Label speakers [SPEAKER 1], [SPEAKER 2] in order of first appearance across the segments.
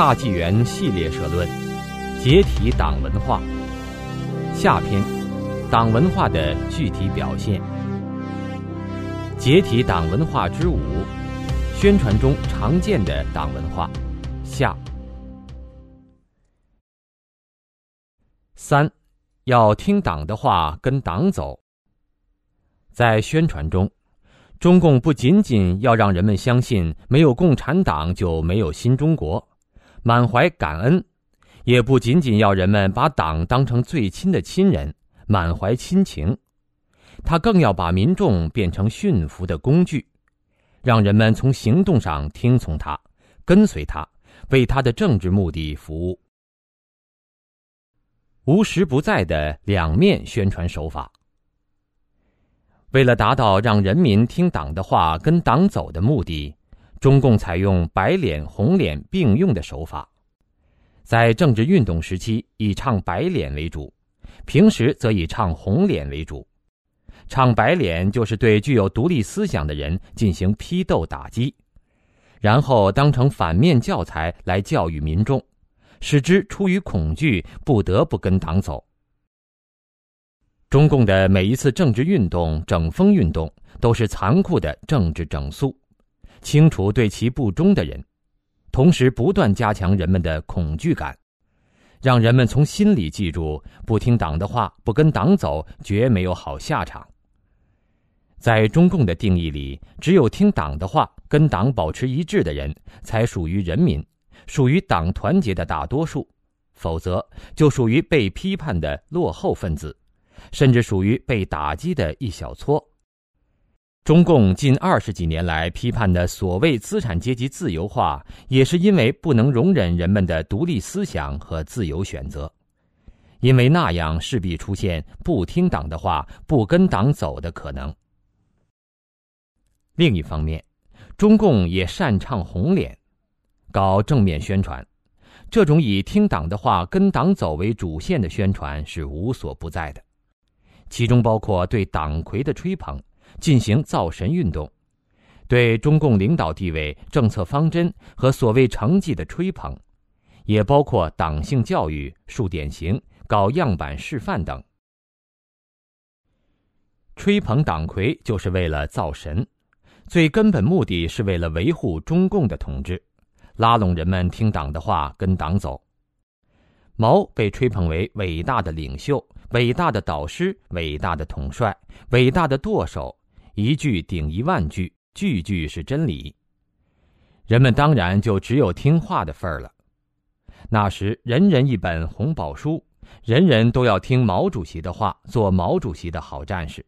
[SPEAKER 1] 大纪元系列社论：解体党文化。下篇：党文化的具体表现。解体党文化之五：宣传中常见的党文化。下。三，要听党的话，跟党走。在宣传中。中共不仅仅要让人们相信没有共产党就没有新中国，满怀感恩；也不仅仅要人们把党当成最亲的亲人，满怀亲情。他更要把民众变成驯服的工具，让人们从行动上听从他，跟随他，为他的政治目的服务。无时不在的两面宣传手法。为了达到让人民听党的话、跟党走的目的，中共采用白脸红脸并用的手法，在政治运动时期以唱白脸为主，平时则以唱红脸为主。唱白脸就是对具有独立思想的人进行批斗打击，然后当成反面教材来教育民众，使之出于恐惧不得不跟党走。中共的每一次政治运动、整风运动，都是残酷的政治整肃，清除对其不忠的人，同时不断加强人们的恐惧感，让人们从心里记住：不听党的话，不跟党走，绝没有好下场。在中共的定义里，只有听党的话、跟党保持一致的人，才属于人民，属于党团结的大多数，否则就属于被批判的落后分子。甚至属于被打击的一小撮。中共近二十几年来批判的所谓资产阶级自由化，也是因为不能容忍人们的独立思想和自由选择，因为那样势必出现不听党的话、不跟党走的可能。另一方面，中共也擅长红脸，搞正面宣传，这种以听党的话、跟党走为主线的宣传是无所不在的。其中包括对党魁的吹捧，进行造神运动；对中共领导地位、政策方针和所谓成绩的吹捧，也包括党性教育、树典型、搞样板示范等。吹捧党魁就是为了造神，最根本目的是为了维护中共的统治，拉拢人们听党的话，跟党走。毛被吹捧为伟大的领袖。伟大的导师，伟大的统帅，伟大的舵手，一句顶一万句，句句是真理。人们当然就只有听话的份儿了。那时，人人一本红宝书，人人都要听毛主席的话，做毛主席的好战士。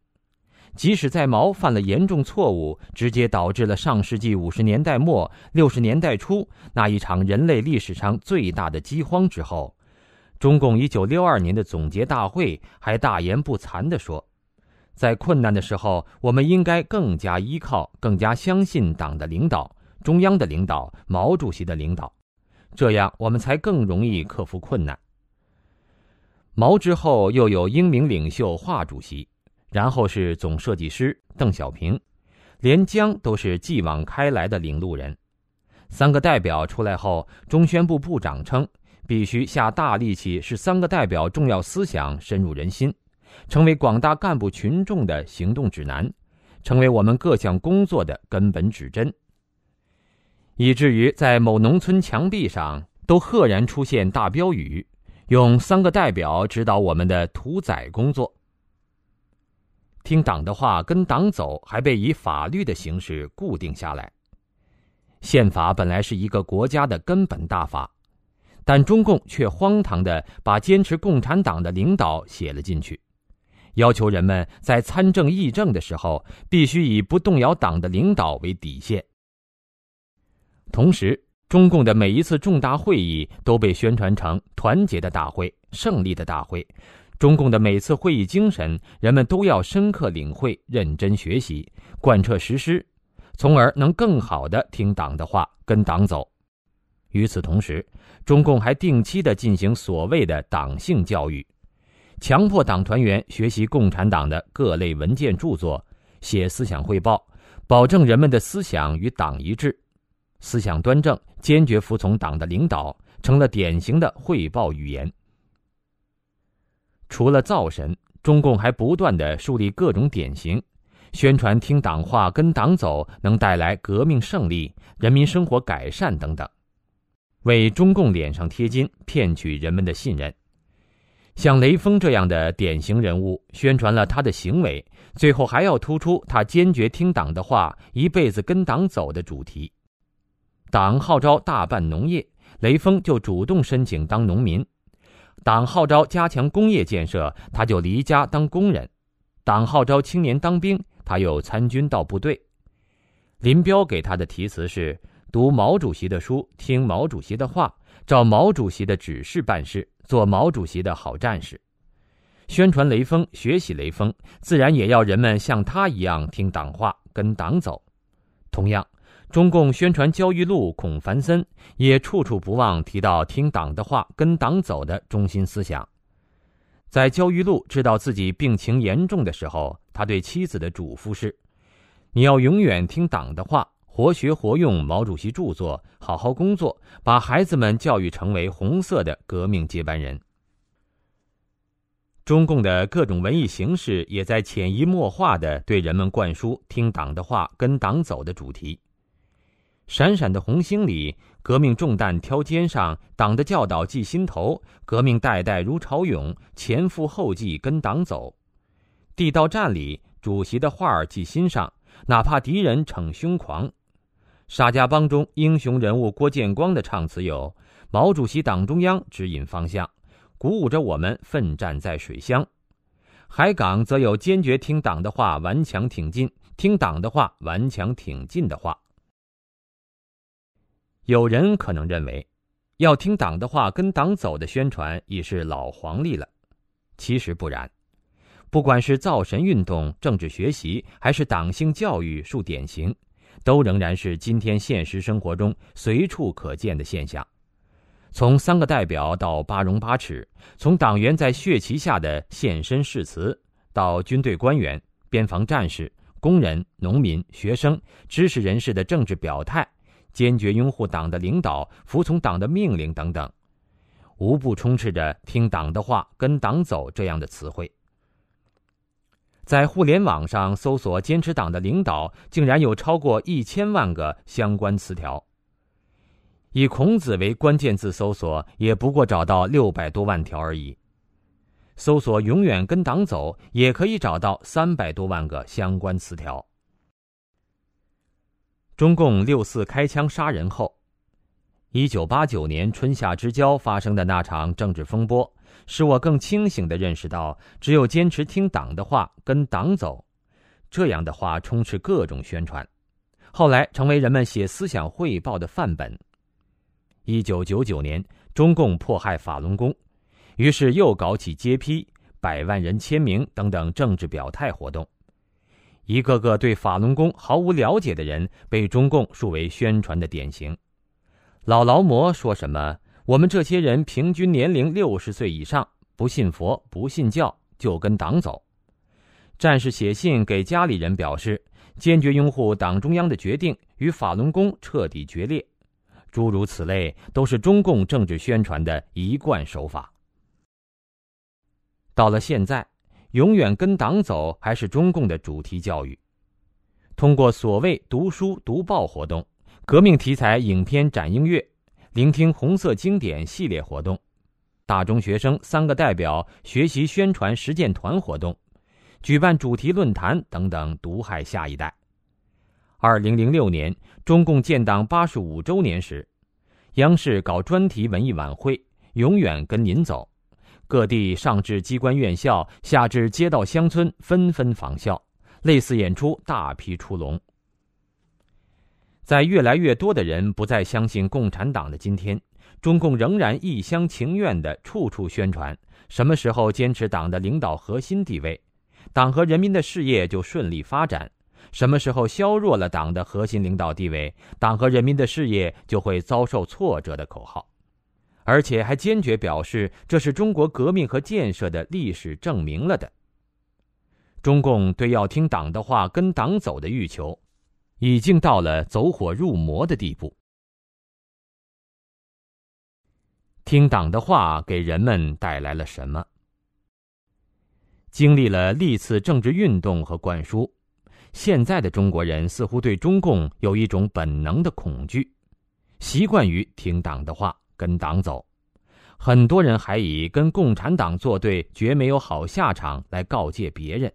[SPEAKER 1] 即使在毛犯了严重错误，直接导致了上世纪五十年代末六十年代初那一场人类历史上最大的饥荒之后。中共一九六二年的总结大会还大言不惭地说：“在困难的时候，我们应该更加依靠、更加相信党的领导、中央的领导、毛主席的领导，这样我们才更容易克服困难。”毛之后又有英明领袖华主席，然后是总设计师邓小平，连江都是继往开来的领路人。三个代表出来后，中宣部部长称。必须下大力气，使三个代表重要思想深入人心，成为广大干部群众的行动指南，成为我们各项工作的根本指针。以至于在某农村墙壁上都赫然出现大标语，用三个代表指导我们的屠宰工作。听党的话，跟党走，还被以法律的形式固定下来。宪法本来是一个国家的根本大法。但中共却荒唐地把坚持共产党的领导写了进去，要求人们在参政议政的时候必须以不动摇党的领导为底线。同时，中共的每一次重大会议都被宣传成团结的大会、胜利的大会。中共的每次会议精神，人们都要深刻领会、认真学习、贯彻实施，从而能更好地听党的话，跟党走。与此同时，中共还定期的进行所谓的党性教育，强迫党团员学习共产党的各类文件著作，写思想汇报，保证人们的思想与党一致，思想端正，坚决服从党的领导，成了典型的汇报语言。除了造神，中共还不断的树立各种典型，宣传听党话、跟党走能带来革命胜利、人民生活改善等等，为中共脸上贴金，骗取人们的信任。像雷锋这样的典型人物，宣传了他的行为，最后还要突出他坚决听党的话、一辈子跟党走的主题。党号召大办农业，雷锋就主动申请当农民。党号召加强工业建设，他就离家当工人；党号召青年当兵，他又参军到部队。林彪给他的题词是：读毛主席的书，听毛主席的话，照毛主席的指示办事，做毛主席的好战士。宣传雷锋，学习雷锋，自然也要人们像他一样听党话，跟党走。同样。中共宣传焦裕禄、孔繁森，也处处不忘提到听党的话、跟党走的中心思想。在焦裕禄知道自己病情严重的时候，他对妻子的嘱咐是：“你要永远听党的话，活学活用毛主席著作，好好工作，把孩子们教育成为红色的革命接班人。”中共的各种文艺形式也在潜移默化的对人们灌输听党的话、跟党走的主题。闪闪的红星里，革命重担挑肩上，党的教导记心头，革命代代如潮涌，前赴后继跟党走。地道战里，主席的话儿记心上，哪怕敌人逞凶狂。沙家浜中英雄人物郭建光的唱词有：毛主席党中央指引方向，鼓舞着我们奋战在水乡。海港则有坚决听党的话，顽强挺进，听党的话，顽强挺进的话。有人可能认为，要听党的话、跟党走的宣传已是老黄历了。其实不然，不管是造神运动、政治学习，还是党性教育树典型，都仍然是今天现实生活中随处可见的现象。从三个代表到八荣八耻，从党员在血旗下的献身誓词，到军队官员、边防战士、工人、农民、学生、知识人士的政治表态。坚决拥护党的领导，服从党的命令等等，无不充斥着“听党的话，跟党走”这样的词汇。在互联网上搜索“坚持党的领导”，竟然有超过一千万个相关词条。以孔子为关键字搜索，也不过找到六百多万条而已。搜索“永远跟党走”，也可以找到三百多万个相关词条。中共六四开枪杀人后，一九八九年春夏之交发生的那场政治风波，使我更清醒地认识到，只有坚持听党的话，跟党走，这样的话充斥各种宣传，后来成为人们写思想汇报的范本。一九九九年，中共迫害法轮功，于是又搞起揭批、百万人签名等等政治表态活动。一个个对法轮功毫无了解的人，被中共树为宣传的典型。老劳模说什么：“我们这些人平均年龄六十岁以上，不信佛不信教，就跟党走。”战士写信给家里人表示，坚决拥护党中央的决定，与法轮功彻底决裂。诸如此类，都是中共政治宣传的一贯手法。到了现在。永远跟党走，还是中共的主题教育。通过所谓读书读报活动、革命题材影片展映月、聆听红色经典系列活动、大中学生三个代表学习宣传实践团活动、举办主题论坛等等，毒害下一代。二零零六年，中共建党八十五周年时，央视搞专题文艺晚会，永远跟您走。各地上至机关院校，下至街道乡村，纷纷仿效，类似演出大批出笼。在越来越多的人不再相信共产党的今天，中共仍然一厢情愿的处处宣传：什么时候坚持党的领导核心地位，党和人民的事业就顺利发展；什么时候削弱了党的核心领导地位，党和人民的事业就会遭受挫折的口号。而且还坚决表示，这是中国革命和建设的历史证明了的。中共对要听党的话、跟党走的欲求，已经到了走火入魔的地步。听党的话给人们带来了什么？经历了历次政治运动和灌输，现在的中国人似乎对中共有一种本能的恐惧，习惯于听党的话，跟党走。很多人还以跟共产党作对绝没有好下场来告诫别人。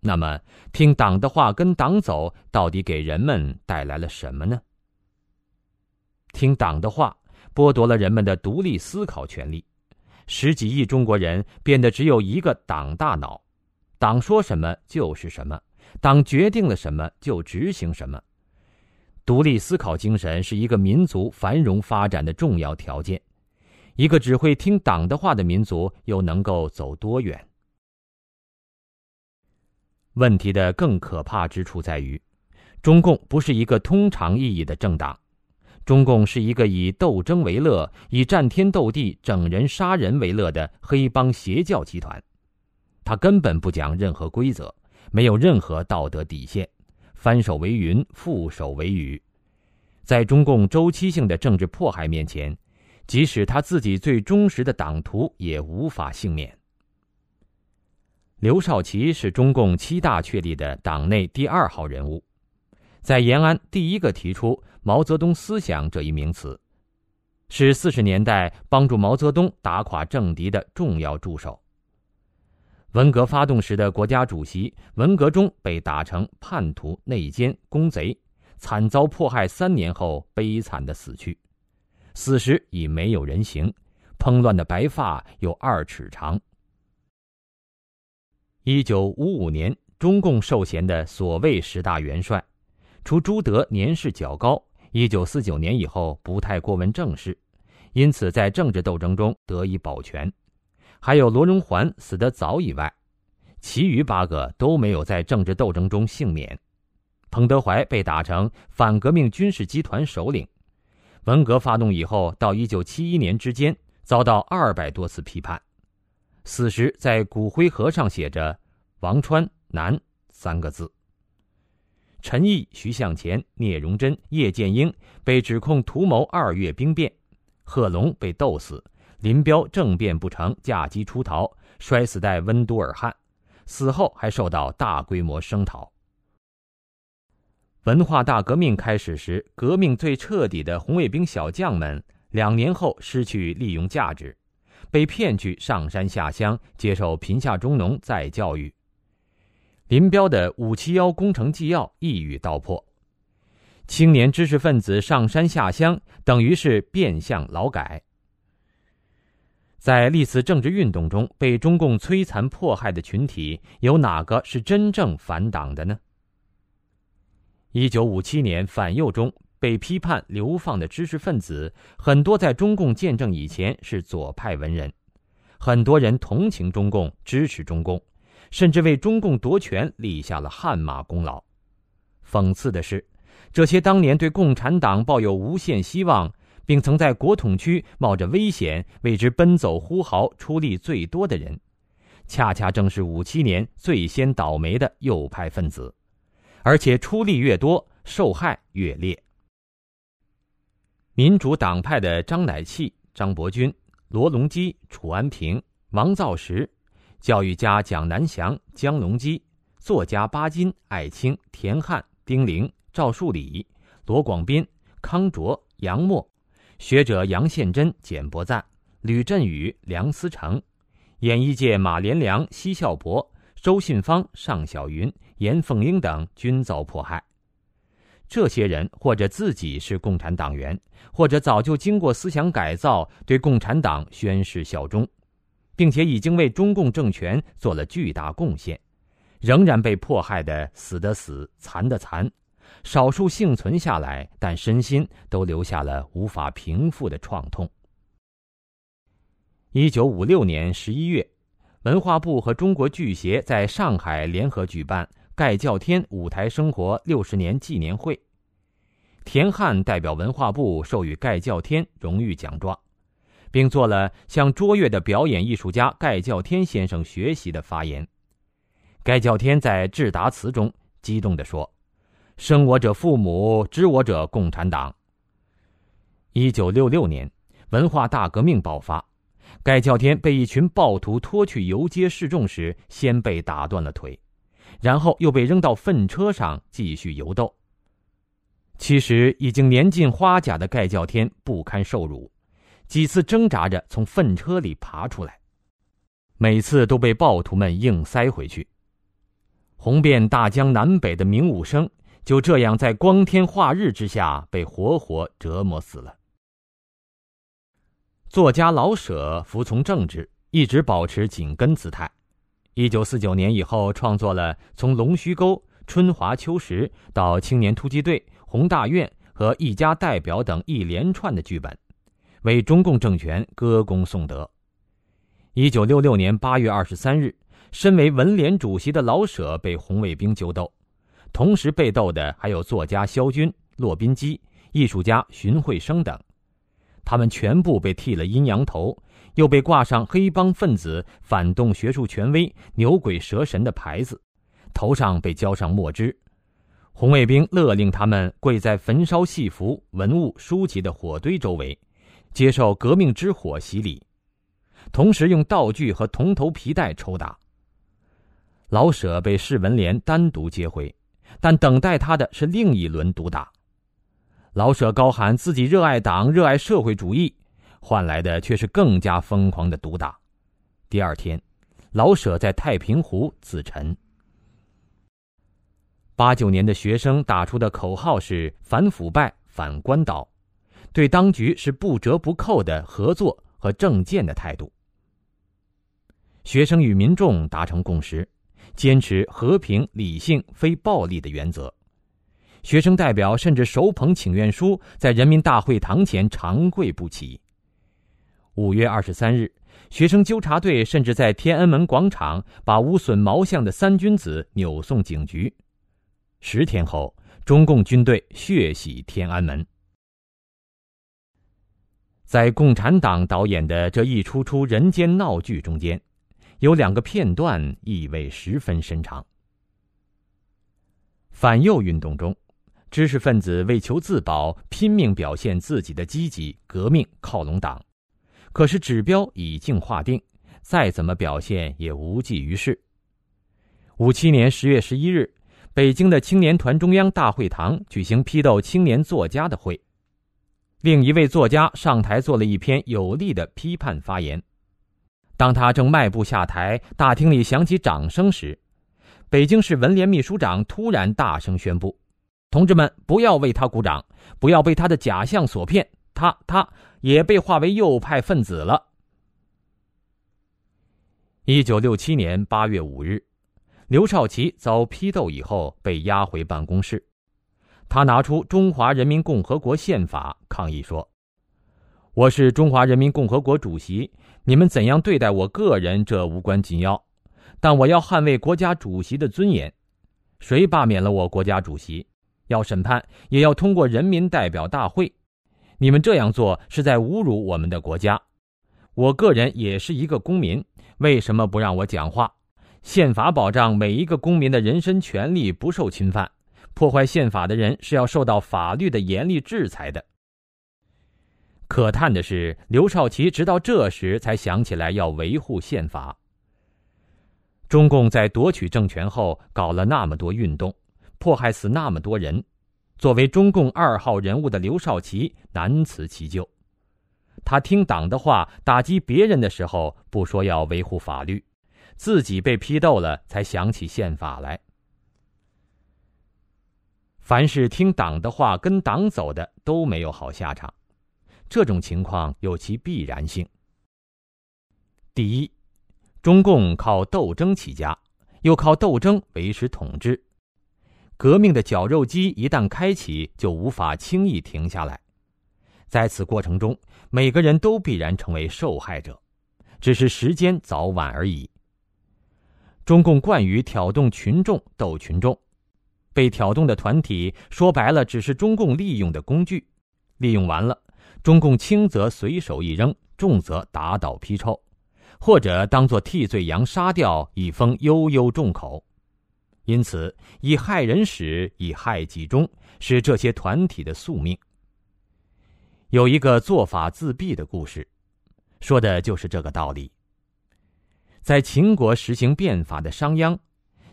[SPEAKER 1] 那么，听党的话，跟党走，到底给人们带来了什么呢？听党的话，剥夺了人们的独立思考权利，十几亿中国人变得只有一个党大脑，党说什么就是什么，党决定了什么就执行什么。独立思考精神是一个民族繁荣发展的重要条件。一个只会听党的话的民族，又能够走多远？问题的更可怕之处在于，中共不是一个通常意义的政党，中共是一个以斗争为乐、以战天斗地、整人杀人为乐的黑帮邪教集团。他根本不讲任何规则，没有任何道德底线，翻手为云，覆手为雨。在中共周期性的政治迫害面前。即使他自己最忠实的党徒也无法幸免。刘少奇是中共七大确立的党内第二号人物，在延安第一个提出毛泽东思想这一名词，是四十年代帮助毛泽东打垮政敌的重要助手。文革发动时的国家主席文革中被打成叛徒、内奸、公贼，惨遭迫害三年后悲惨的死去。死时已没有人形，蓬乱的白发有二尺长。一九五五年，中共授衔的所谓十大元帅，除朱德年事较高，一九四九年以后不太过问政事，因此在政治斗争中得以保全；还有罗荣桓死得早以外，其余八个都没有在政治斗争中幸免。彭德怀被打成反革命军事集团首领。文革发动以后，到一九七一年之间，遭到二百多次批判。死时在骨灰盒上写着“王川南”三个字。陈毅、徐向前、聂荣臻、叶剑英被指控图谋二月兵变，贺龙被斗死，林彪政变不成，驾机出逃，摔死在温都尔汗，死后还受到大规模声讨。文化大革命开始时，革命最彻底的红卫兵小将们，两年后失去利用价值，被骗去上山下乡接受贫下中农再教育。林彪的“五七幺工程纪要”一语道破：青年知识分子上山下乡，等于是变相劳改。在历次政治运动中被中共摧残迫害的群体，有哪个是真正反党的呢？一九五七年反右中被批判流放的知识分子，很多在中共建政以前是左派文人，很多人同情中共，支持中共，甚至为中共夺权立下了汗马功劳。讽刺的是，这些当年对共产党抱有无限希望，并曾在国统区冒着危险为之奔走呼号、出力最多的人，恰恰正是五七年最先倒霉的右派分子。而且出力越多，受害越烈。民主党派的张乃器、张伯钧、罗隆基、楚安平、王造时，教育家蒋南翔、江隆基，作家巴金、艾青、田汉、丁玲、赵树理、罗广斌、康卓、杨默，学者杨宪珍、简伯赞、吕振宇、梁思成，演艺界马连良、奚孝伯。周信芳、尚小云、严凤英等均遭迫害。这些人或者自己是共产党员，或者早就经过思想改造，对共产党宣誓效忠，并且已经为中共政权做了巨大贡献，仍然被迫害的死的死，残的残。少数幸存下来，但身心都留下了无法平复的创痛。一九五六年十一月。文化部和中国剧协在上海联合举办盖叫天舞台生活六十年纪念会，田汉代表文化部授予盖叫天荣誉奖状，并做了向卓越的表演艺术家盖叫天先生学习的发言。盖叫天在致答词中激动地说：“生我者父母，知我者共产党。”一九六六年，文化大革命爆发。盖叫天被一群暴徒拖去游街示众时，先被打断了腿，然后又被扔到粪车上继续游斗。其实已经年近花甲的盖叫天不堪受辱，几次挣扎着从粪车里爬出来，每次都被暴徒们硬塞回去。红遍大江南北的明武生就这样在光天化日之下被活活折磨死了。作家老舍服从政治，一直保持紧跟姿态。一九四九年以后，创作了从《龙须沟》《春华秋实》到《青年突击队》《红大院》和《一家代表》等一连串的剧本，为中共政权歌功颂德。一九六六年八月二十三日，身为文联主席的老舍被红卫兵揪斗，同时被斗的还有作家萧军、骆宾基、艺术家荀慧生等。他们全部被剃了阴阳头，又被挂上黑帮分子反动学术权威、牛鬼蛇神的牌子，头上被浇上墨汁。红卫兵勒令他们跪在焚烧戏服、文物、书籍的火堆周围，接受革命之火洗礼，同时用道具和铜头皮带抽打。老舍被市文联单独接回，但等待他的是另一轮毒打。老舍高喊自己热爱党、热爱社会主义，换来的却是更加疯狂的毒打。第二天，老舍在太平湖自沉。八九年的学生打出的口号是“反腐败、反官倒”，对当局是不折不扣的合作和政见的态度。学生与民众达成共识，坚持和平、理性、非暴力的原则。学生代表甚至手捧请愿书，在人民大会堂前长跪不起。五月二十三日，学生纠察队甚至在天安门广场把无损毛像的三君子扭送警局。十天后，中共军队血洗天安门。在共产党导演的这一出出人间闹剧中间，有两个片段意味十分深长。反右运动中。知识分子为求自保，拼命表现自己的积极革命，靠拢党。可是指标已经划定，再怎么表现也无济于事。五七年十月十一日，北京的青年团中央大会堂举行批斗青年作家的会，另一位作家上台做了一篇有力的批判发言。当他正迈步下台，大厅里响起掌声时，北京市文联秘书长突然大声宣布。同志们，不要为他鼓掌，不要被他的假象所骗，他他也被划为右派分子了。一九六七年八月五日，刘少奇遭批斗以后被押回办公室，他拿出《中华人民共和国宪法》抗议说：“我是中华人民共和国主席，你们怎样对待我个人，这无关紧要，但我要捍卫国家主席的尊严。谁罢免了我国家主席？”要审判，也要通过人民代表大会。你们这样做是在侮辱我们的国家。我个人也是一个公民，为什么不让我讲话？宪法保障每一个公民的人身权利不受侵犯，破坏宪法的人是要受到法律的严厉制裁的。可叹的是，刘少奇直到这时才想起来要维护宪法。中共在夺取政权后，搞了那么多运动。迫害死那么多人，作为中共二号人物的刘少奇难辞其咎。他听党的话，打击别人的时候不说要维护法律，自己被批斗了才想起宪法来。凡是听党的话跟党走的都没有好下场，这种情况有其必然性。第一，中共靠斗争起家，又靠斗争维持统治。革命的绞肉机一旦开启，就无法轻易停下来。在此过程中，每个人都必然成为受害者，只是时间早晚而已。中共惯于挑动群众斗群众，被挑动的团体说白了只是中共利用的工具，利用完了，中共轻则随手一扔，重则打倒批臭，或者当作替罪羊杀掉，以封悠悠众口。因此，以害人始，以害己终，是这些团体的宿命。有一个做法自毙的故事，说的就是这个道理。在秦国实行变法的商鞅，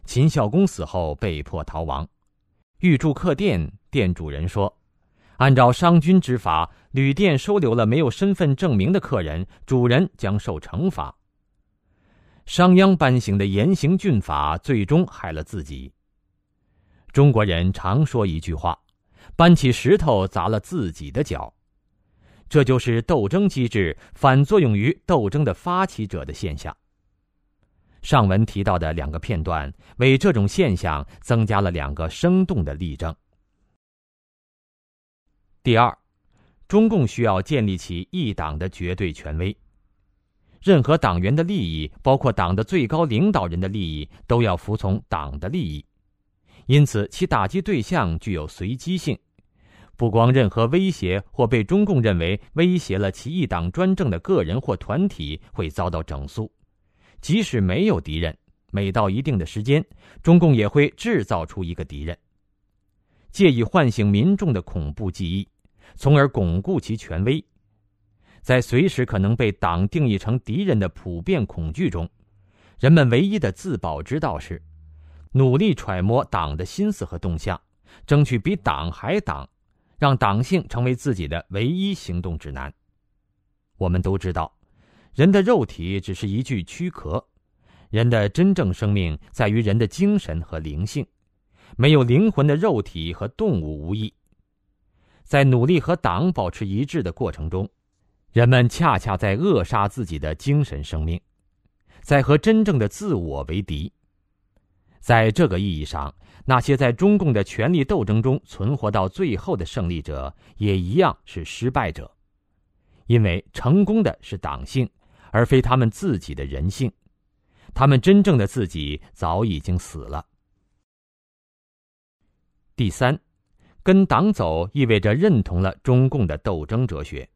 [SPEAKER 1] 秦孝公死后被迫逃亡，欲住客店，店主人说：“按照商君之法，旅店收留了没有身份证明的客人，主人将受惩罚。”商鞅颁行的严刑峻法，最终害了自己。中国人常说一句话：“搬起石头砸了自己的脚。”这就是斗争机制反作用于斗争的发起者的现象。上文提到的两个片段，为这种现象增加了两个生动的例证。第二，中共需要建立起一党的绝对权威，任何党员的利益，包括党的最高领导人的利益，都要服从党的利益，因此其打击对象具有随机性。不光任何威胁或被中共认为威胁了其一党专政的个人或团体会遭到整肃，即使没有敌人，每到一定的时间，中共也会制造出一个敌人，借以唤醒民众的恐怖记忆，从而巩固其权威。在随时可能被党定义成敌人的普遍恐惧中，人们唯一的自保之道是努力揣摩党的心思和动向，争取比党还党。让党性成为自己的唯一行动指南。我们都知道，人的肉体只是一具躯壳，人的真正生命在于人的精神和灵性。没有灵魂的肉体和动物无异。在努力和党保持一致的过程中，人们恰恰在扼杀自己的精神生命，在和真正的自我为敌。在这个意义上。那些在中共的权力斗争中存活到最后的胜利者，也一样是失败者，因为成功的是党性，而非他们自己的人性。他们真正的自己早已经死了。第三，跟党走意味着认同了中共的斗争哲学，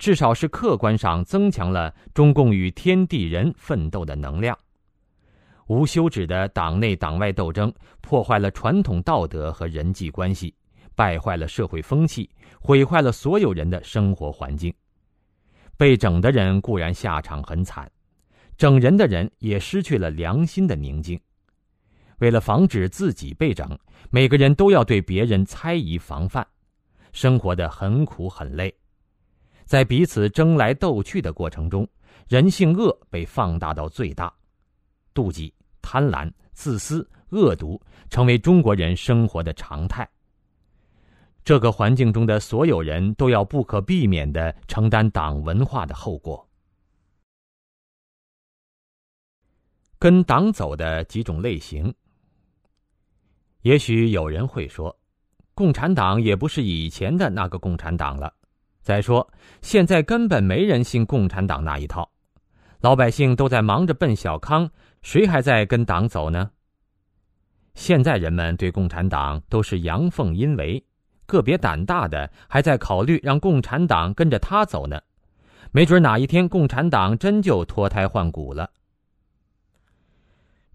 [SPEAKER 1] 至少是客观上增强了中共与天地人奋斗的能量。无休止的党内党外斗争，破坏了传统道德和人际关系，败坏了社会风气，毁坏了所有人的生活环境。被整的人固然下场很惨，整人的人也失去了良心的宁静。为了防止自己被整，每个人都要对别人猜疑防范，生活的很苦很累。在彼此争来斗去的过程中，人性恶被放大到最大，妒忌。贪婪、自私、恶毒，成为中国人生活的常态。这个环境中的所有人都要不可避免的承担党文化的后果。跟党走的几种类型。也许有人会说，共产党也不是以前的那个共产党了。再说，现在根本没人信共产党那一套，老百姓都在忙着奔小康。谁还在跟党走呢？现在人们对共产党都是阳奉阴违，个别胆大的还在考虑让共产党跟着他走呢。没准哪一天共产党真就脱胎换骨了。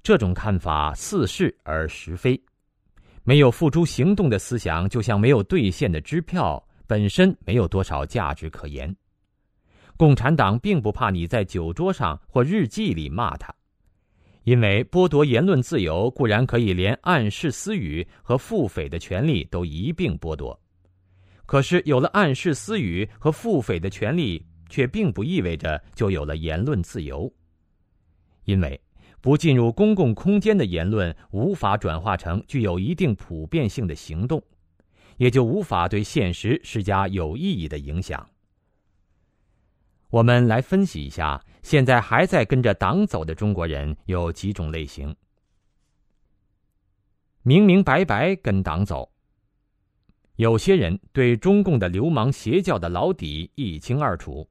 [SPEAKER 1] 这种看法似是而实非，没有付诸行动的思想，就像没有兑现的支票，本身没有多少价值可言。共产党并不怕你在酒桌上或日记里骂他。因为剥夺言论自由固然可以连暗示私语和腹诽的权利都一并剥夺，可是有了暗示私语和腹诽的权利，却并不意味着就有了言论自由。因为不进入公共空间的言论无法转化成具有一定普遍性的行动，也就无法对现实施加有意义的影响。我们来分析一下，现在还在跟着党走的中国人有几种类型。明明白白跟党走，有些人对中共的流氓邪教的老底一清二楚，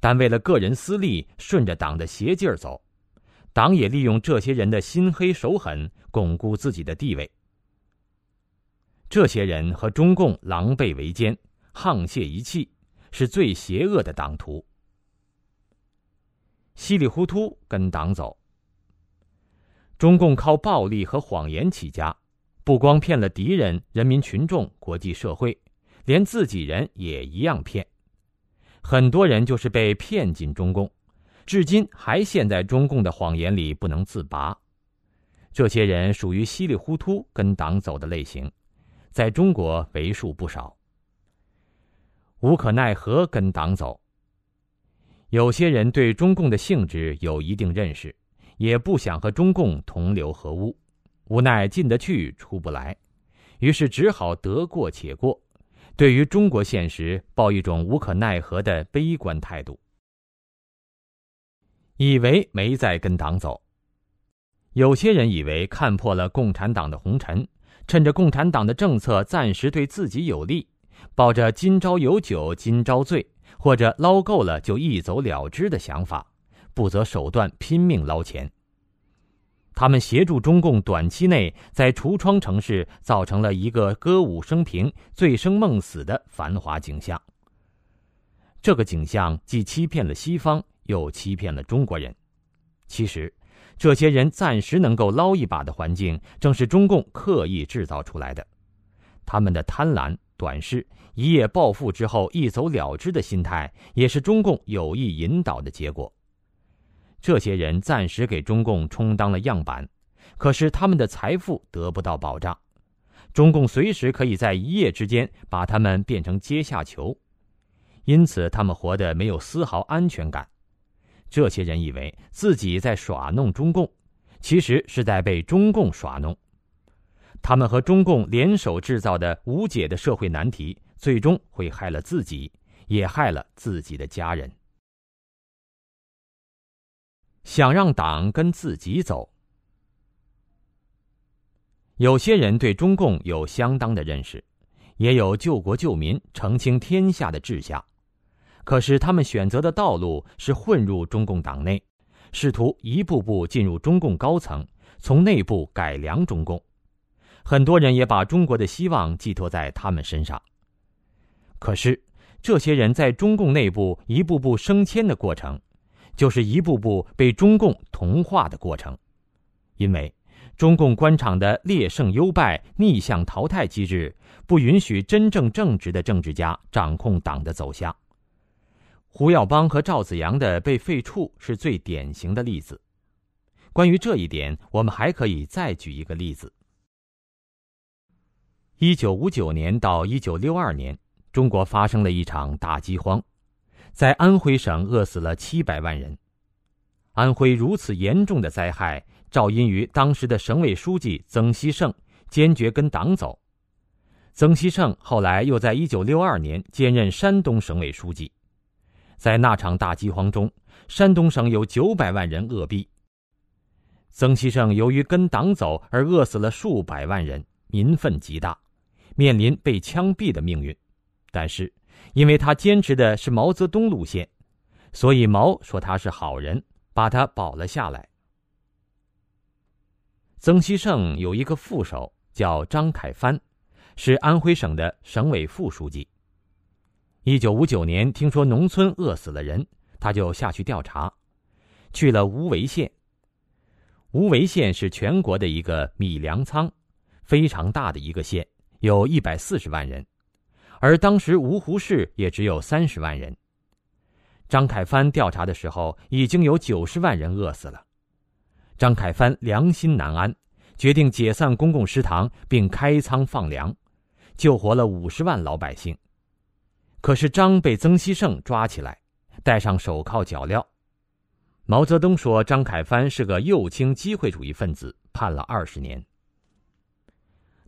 [SPEAKER 1] 但为了个人私利，顺着党的邪劲儿走，党也利用这些人的心黑手狠，巩固自己的地位。这些人和中共狼狈为奸，沆瀣一气，是最邪恶的党徒。稀里糊涂跟党走。中共靠暴力和谎言起家，不光骗了敌人、人民群众、国际社会，连自己人也一样骗。很多人就是被骗进中共，至今还陷在中共的谎言里不能自拔。这些人属于稀里糊涂跟党走的类型，在中国为数不少。无可奈何跟党走。有些人对中共的性质有一定认识，也不想和中共同流合污，无奈进得去出不来，于是只好得过且过。对于中国现实，抱一种无可奈何的悲观态度，以为没在跟党走。有些人以为看破了共产党的红尘，趁着共产党的政策暂时对自己有利，抱着“今朝有酒今朝醉”或者捞够了就一走了之的想法，不择手段拼命捞钱。他们协助中共短期内在橱窗城市造成了一个歌舞升平、醉生梦死的繁华景象。这个景象既欺骗了西方，又欺骗了中国人。其实。这些人暂时能够捞一把的环境，正是中共刻意制造出来的。他们的贪婪、短视、一夜暴富之后一走了之的心态，也是中共有意引导的结果。这些人暂时给中共充当了样板，可是他们的财富得不到保障，中共随时可以在一夜之间把他们变成阶下囚，因此他们活得没有丝毫安全感。这些人以为自己在耍弄中共，其实是在被中共耍弄。他们和中共联手制造的无解的社会难题，最终会害了自己，也害了自己的家人。想让党跟自己走，有些人对中共有相当的认识，也有救国救民、澄清天下的志向。可是他们选择的道路是混入中共党内，试图一步步进入中共高层，从内部改良中共。很多人也把中国的希望寄托在他们身上。可是，这些人在中共内部一步步升迁的过程，就是一步步被中共同化的过程。因为中共官场的劣胜优败、逆向淘汰机制，不允许真正正直的政治家掌控党的走向。胡耀邦和赵子阳的被废黜是最典型的例子。关于这一点，我们还可以再举一个例子：一九五九年到一九六二年，中国发生了一场大饥荒，在安徽省饿死了七百万人。安徽如此严重的灾害，肇因于当时的省委书记曾希圣坚决跟党走。曾希圣后来又在一九六二年兼任山东省委书记。在那场大饥荒中，山东省有九百万人饿毙。曾希圣由于跟党走而饿死了数百万人，民愤极大，面临被枪毙的命运。但是，因为他坚持的是毛泽东路线，所以毛说他是好人，把他保了下来。曾希圣有一个副手叫张凯帆，是安徽省的省委副书记。一九五九年，听说农村饿死了人，他就下去调查，去了无为县。无为县是全国的一个米粮仓，非常大的一个县，有一百四十万人，而当时芜湖市也只有三十万人。张凯帆调查的时候，已经有九十万人饿死了。张凯帆良心难安，决定解散公共食堂，并开仓放粮，救活了五十万老百姓。可是张被曾希圣抓起来，戴上手铐脚镣。毛泽东说张凯帆是个右倾机会主义分子，判了二十年。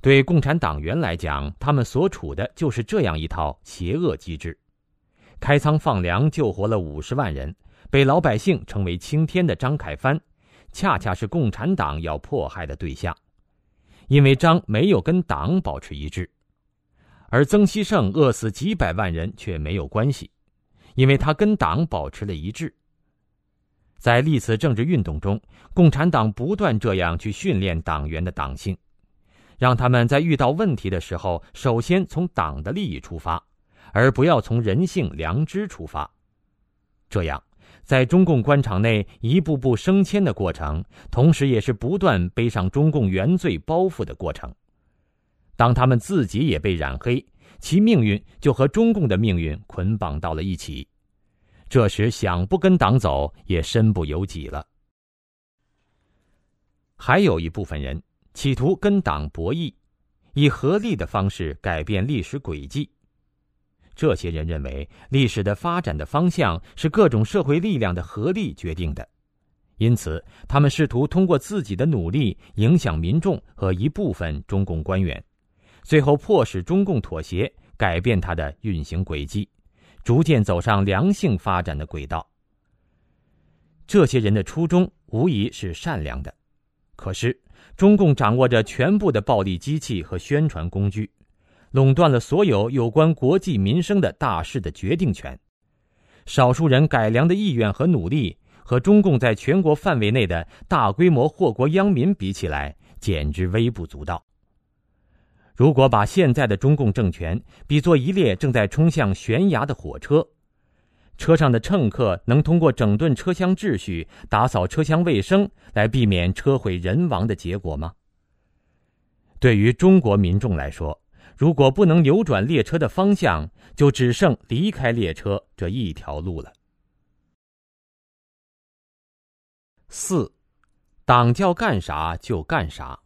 [SPEAKER 1] 对共产党员来讲，他们所处的就是这样一套邪恶机制：开仓放粮，救活了五十万人，被老百姓称为青天的张凯帆，恰恰是共产党要迫害的对象，因为张没有跟党保持一致。而曾希圣饿死几百万人却没有关系，因为他跟党保持了一致。在历次政治运动中，共产党不断这样去训练党员的党性，让他们在遇到问题的时候，首先从党的利益出发，而不要从人性良知出发。这样，在中共官场内一步步升迁的过程，同时也是不断背上中共原罪包袱的过程。当他们自己也被染黑，其命运就和中共的命运捆绑到了一起。这时想不跟党走也身不由己了。还有一部分人企图跟党博弈，以合力的方式改变历史轨迹。这些人认为，历史的发展的方向是各种社会力量的合力决定的，因此，他们试图通过自己的努力影响民众和一部分中共官员，最后迫使中共妥协，改变它的运行轨迹，逐渐走上良性发展的轨道。这些人的初衷无疑是善良的，可是，中共掌握着全部的暴力机器和宣传工具。垄断了所有有关国计民生的大事的决定权，少数人改良的意愿和努力，和中共在全国范围内的大规模祸国殃民比起来，简直微不足道。如果把现在的中共政权比作一列正在冲向悬崖的火车，车上的乘客能通过整顿车厢秩序、打扫车厢卫生来避免车毁人亡的结果吗？对于中国民众来说，如果不能扭转列车的方向，就只剩离开列车这一条路了。四，党叫干啥就干啥。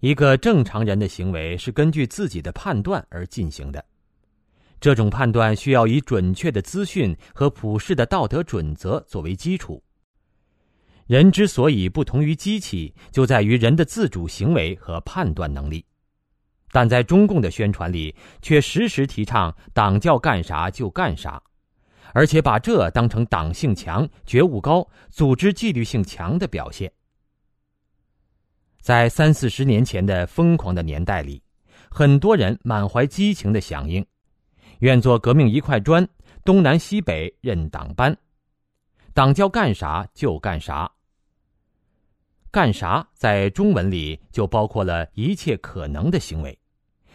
[SPEAKER 1] 一个正常人的行为是根据自己的判断而进行的，这种判断需要以准确的资讯和普世的道德准则作为基础。人之所以不同于机器，就在于人的自主行为和判断能力。但在中共的宣传里，却时时提倡党叫干啥就干啥，而且把这当成党性强、觉悟高、组织纪律性强的表现。在三四十年前的疯狂的年代里，很多人满怀激情的响应，愿做革命一块砖，东南西北任党搬，党叫干啥就干啥。干啥在中文里就包括了一切可能的行为，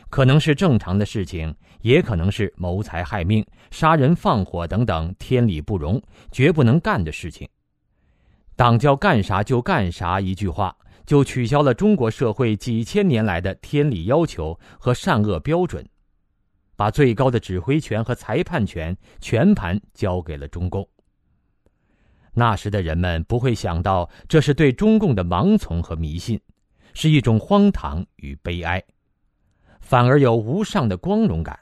[SPEAKER 1] 可能是正常的事情，也可能是谋财害命、杀人放火等等天理不容、绝不能干的事情。党叫干啥就干啥，一句话就取消了中国社会几千年来的天理要求和善恶标准，把最高的指挥权和裁判权全盘交给了中共。那时的人们不会想到，这是对中共的盲从和迷信，是一种荒唐与悲哀，反而有无上的光荣感。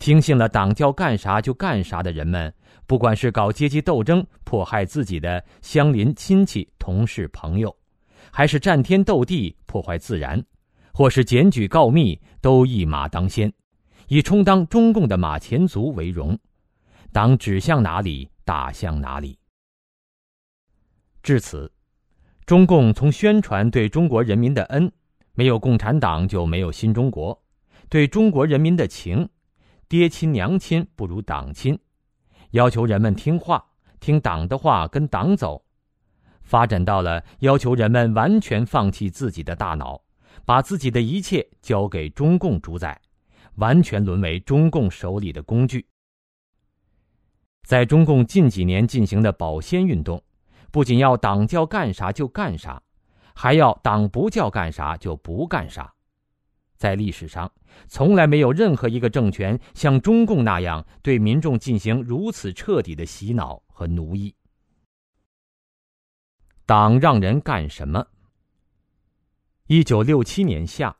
[SPEAKER 1] 听信了党叫干啥就干啥的人们，不管是搞阶级斗争迫害自己的乡邻亲戚同事朋友，还是战天斗地破坏自然，或是检举告密，都一马当先，以充当中共的马前卒为荣。党指向哪里，打向哪里。至此，中共从宣传对中国人民的恩，没有共产党就没有新中国；对中国人民的情，爹亲娘亲不如党亲；要求人们听话，听党的话，跟党走；发展到了要求人们完全放弃自己的大脑，把自己的一切交给中共主宰，完全沦为中共手里的工具。在中共近几年进行的保鲜运动。不仅要党叫干啥就干啥，还要党不叫干啥就不干啥。在历史上，从来没有任何一个政权像中共那样对民众进行如此彻底的洗脑和奴役。党让人干什么？一九六七年夏，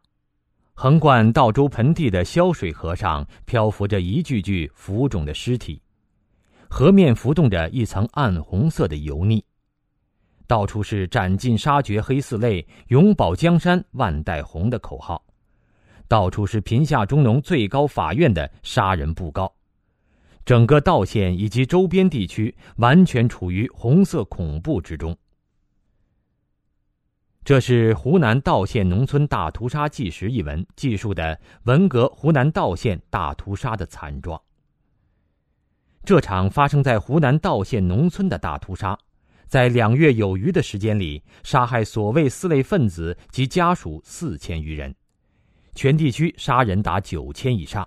[SPEAKER 1] 横贯道州盆地的潇水河上漂浮着一具具浮肿的尸体，河面浮动着一层暗红色的油腻。到处是“斩尽杀绝黑四类，永保江山万代红”的口号，到处是贫下中农最高法院的杀人布告，整个道县以及周边地区完全处于红色恐怖之中。这是《湖南道县农村大屠杀纪实》一文记述的文革湖南道县大屠杀的惨状。这场发生在湖南道县农村的大屠杀。在两月有余的时间里，杀害所谓四类分子及家属四千余人，全地区杀人达九千以上。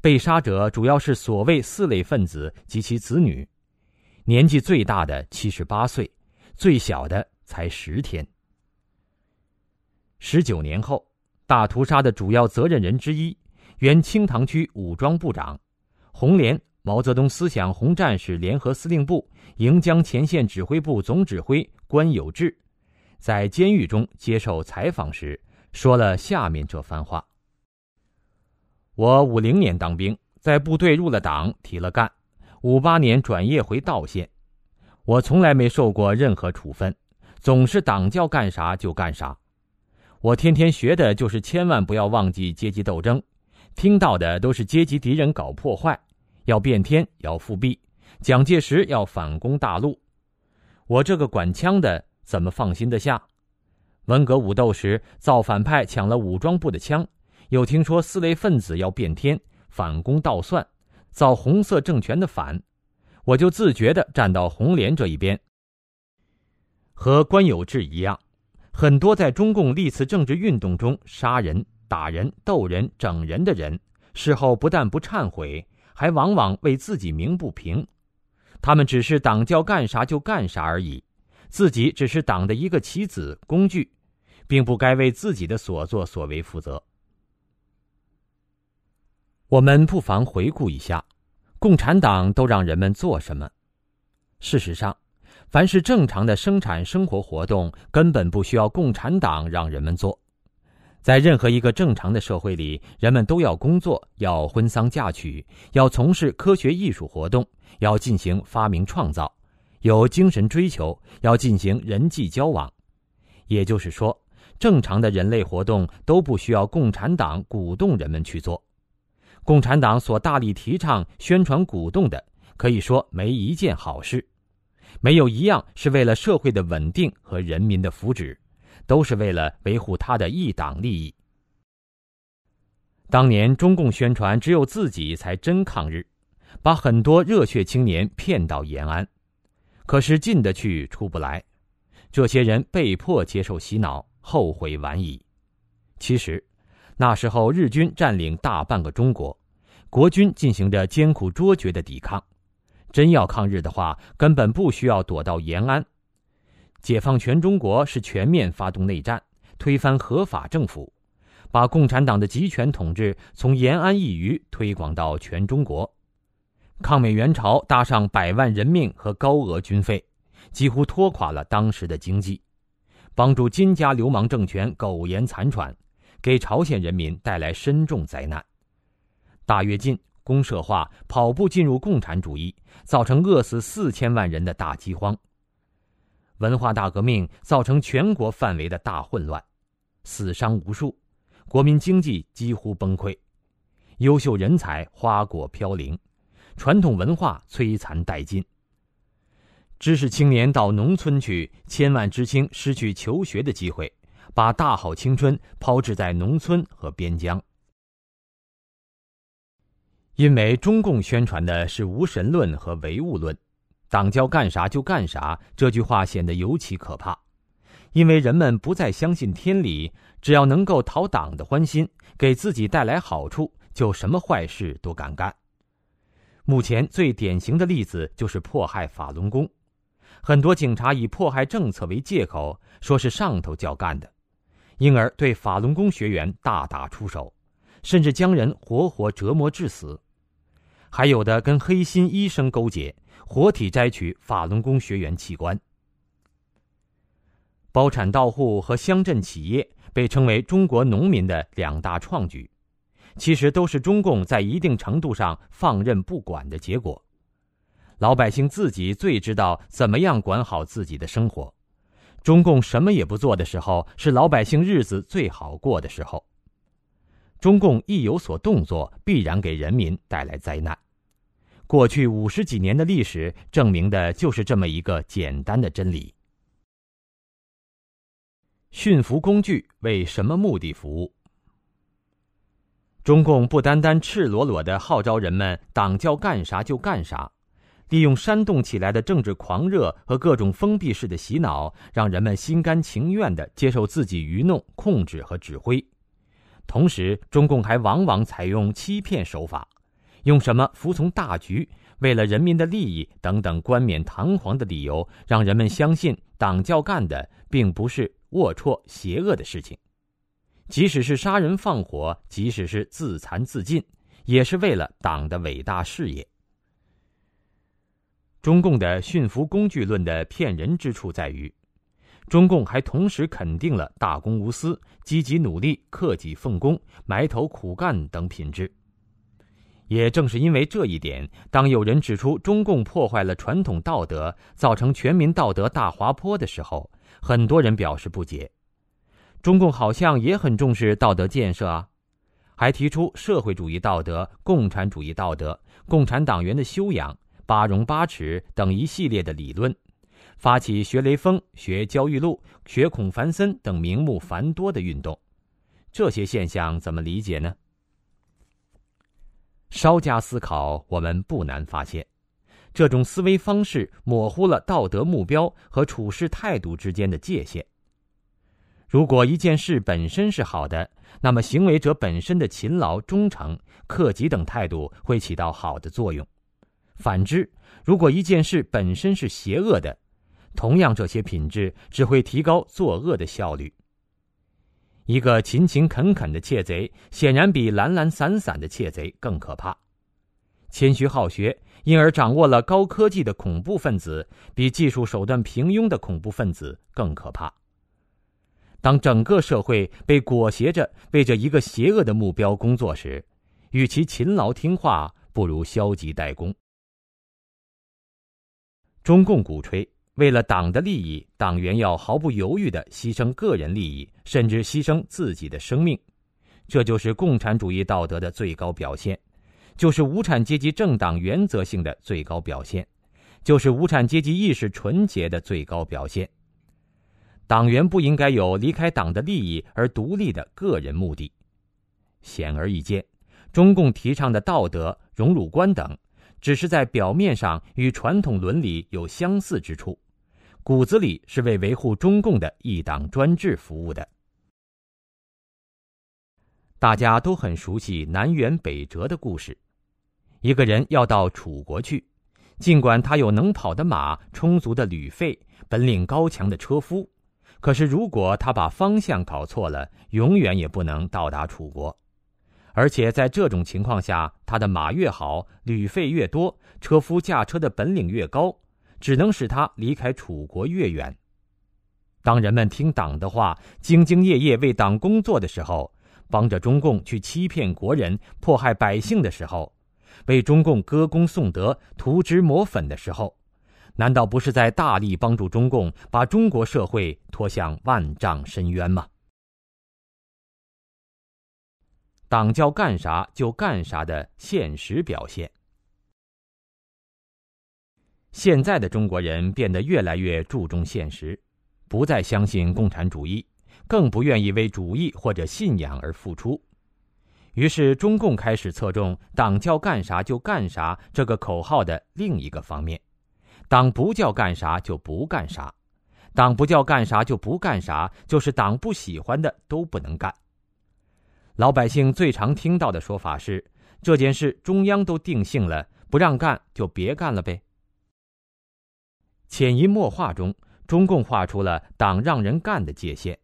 [SPEAKER 1] 被杀者主要是所谓四类分子及其子女，年纪最大的七十八岁，最小的才十天。十九年后，大屠杀的主要责任人之一，原清塘区武装部长，红联毛泽东思想红战士联合司令部盈江前线指挥部总指挥关有志，在监狱中接受采访时，说了下面这番话：“我五零年当兵，在部队入了党，提了干，五八年转业回道县，我从来没受过任何处分，总是党叫干啥就干啥。”我天天学的就是千万不要忘记阶级斗争，听到的都是阶级敌人搞破坏，要变天，要复辟，蒋介石要反攻大陆。我这个管枪的怎么放心得下？文革武斗时，造反派抢了武装部的枪，又听说四类分子要变天，反攻倒算，造红色政权的反，我就自觉地站到红联这一边，和关有志一样。很多在中共历次政治运动中杀人、打人、斗人、整人的人，事后不但不忏悔，还往往为自己鸣不平。他们只是党叫干啥就干啥而已，自己只是党的一个棋子、工具，并不该为自己的所作所为负责。我们不妨回顾一下，共产党都让人们做什么？事实上。凡是正常的生产生活活动，根本不需要共产党让人们做。在任何一个正常的社会里，人们都要工作，要婚丧嫁娶，要从事科学艺术活动，要进行发明创造，有精神追求，要进行人际交往。也就是说，正常的人类活动都不需要共产党鼓动人们去做。共产党所大力提倡、宣传、鼓动的，可以说没一件好事。没有一样是为了社会的稳定和人民的福祉，都是为了维护他的一党利益。当年中共宣传只有自己才真抗日，把很多热血青年骗到延安，可是进得去出不来，这些人被迫接受洗脑，后悔晚矣。其实，那时候日军占领大半个中国，国军进行着艰苦卓绝的抵抗。真要抗日的话，根本不需要躲到延安。解放全中国是全面发动内战，推翻合法政府，把共产党的集权统治从延安一隅推广到全中国。抗美援朝搭上百万人命和高额军费，几乎拖垮了当时的经济，帮助金家流氓政权苟延残喘，给朝鲜人民带来深重灾难。大跃进。公社化跑步进入共产主义，造成饿死四千万人的大饥荒。文化大革命造成全国范围的大混乱，死伤无数，国民经济几乎崩溃，优秀人才花果飘零，传统文化摧残殆尽。知识青年到农村去，千万知青失去求学的机会，把大好青春抛掷在农村和边疆。因为中共宣传的是无神论和唯物论，党叫干啥就干啥，这句话显得尤其可怕。因为人们不再相信天理，只要能够讨党的欢心，给自己带来好处，就什么坏事都敢干。目前最典型的例子就是迫害法轮功，很多警察以迫害政策为借口，说是上头叫干的，因而对法轮功学员大打出手，甚至将人活活折磨致死。还有的跟黑心医生勾结，活体摘取法轮功学员器官。包产到户和乡镇企业被称为中国农民的两大创举，其实都是中共在一定程度上放任不管的结果。老百姓自己最知道怎么样管好自己的生活，中共什么也不做的时候，是老百姓日子最好过的时候。中共一有所动作，必然给人民带来灾难。过去五十几年的历史证明的就是这么一个简单的真理。驯服工具为什么目的服务？中共不单单赤裸裸的号召人们党叫干啥就干啥，利用煽动起来的政治狂热和各种封闭式的洗脑，让人们心甘情愿的接受自己愚弄、控制和指挥。同时，中共还往往采用欺骗手法。用什么服从大局、为了人民的利益等等冠冕堂皇的理由，让人们相信党叫干的并不是龌龊邪恶的事情。即使是杀人放火，即使是自残自尽，也是为了党的伟大事业。中共的驯服工具论的骗人之处在于，中共还同时肯定了大公无私、积极努力、克己奉公、埋头苦干等品质。也正是因为这一点，当有人指出中共破坏了传统道德，造成全民道德大滑坡的时候，很多人表示不解。中共好像也很重视道德建设啊，还提出社会主义道德、共产主义道德、共产党员的修养、八荣八耻等一系列的理论，发起学雷锋、学焦裕禄、学孔繁森等名目繁多的运动。这些现象怎么理解呢？稍加思考，我们不难发现，这种思维方式模糊了道德目标和处事态度之间的界限。如果一件事本身是好的，那么行为者本身的勤劳、忠诚、克己等态度会起到好的作用；反之，如果一件事本身是邪恶的，同样这些品质只会提高作恶的效率。一个勤勤恳恳的窃贼，显然比懒懒散散的窃贼更可怕；谦虚好学，因而掌握了高科技的恐怖分子，比技术手段平庸的恐怖分子更可怕。当整个社会被裹挟着为着一个邪恶的目标工作时，与其勤劳听话，不如消极怠工。中共鼓吹。为了党的利益，党员要毫不犹豫地牺牲个人利益，甚至牺牲自己的生命，这就是共产主义道德的最高表现，就是无产阶级政党原则性的最高表现，就是无产阶级意识纯洁的最高表现。党员不应该有离开党的利益而独立的个人目的。显而易见，中共提倡的道德、荣辱观等，只是在表面上与传统伦理有相似之处。骨子里是为维护中共的一党专制服务的。大家都很熟悉南辕北辙的故事。一个人要到楚国去，尽管他有能跑的马、充足的旅费、本领高强的车夫，可是如果他把方向搞错了，永远也不能到达楚国。而且在这种情况下，他的马越好，旅费越多，车夫驾车的本领越高。只能使他离开楚国越远。当人们听党的话，兢兢业业为党工作的时候，帮着中共去欺骗国人、迫害百姓的时候，为中共歌功颂德、涂脂抹粉的时候，难道不是在大力帮助中共把中国社会拖向万丈深渊吗？党叫干啥就干啥的现实表现。现在的中国人变得越来越注重现实，不再相信共产主义，更不愿意为主义或者信仰而付出。于是，中共开始侧重“党叫干啥就干啥”这个口号的另一个方面：“党不叫干啥就不干啥，党不叫干啥就不干啥，就是党不喜欢的都不能干。”老百姓最常听到的说法是：“这件事中央都定性了，不让干就别干了呗。”潜移默化中，中共画出了党让人干的界限：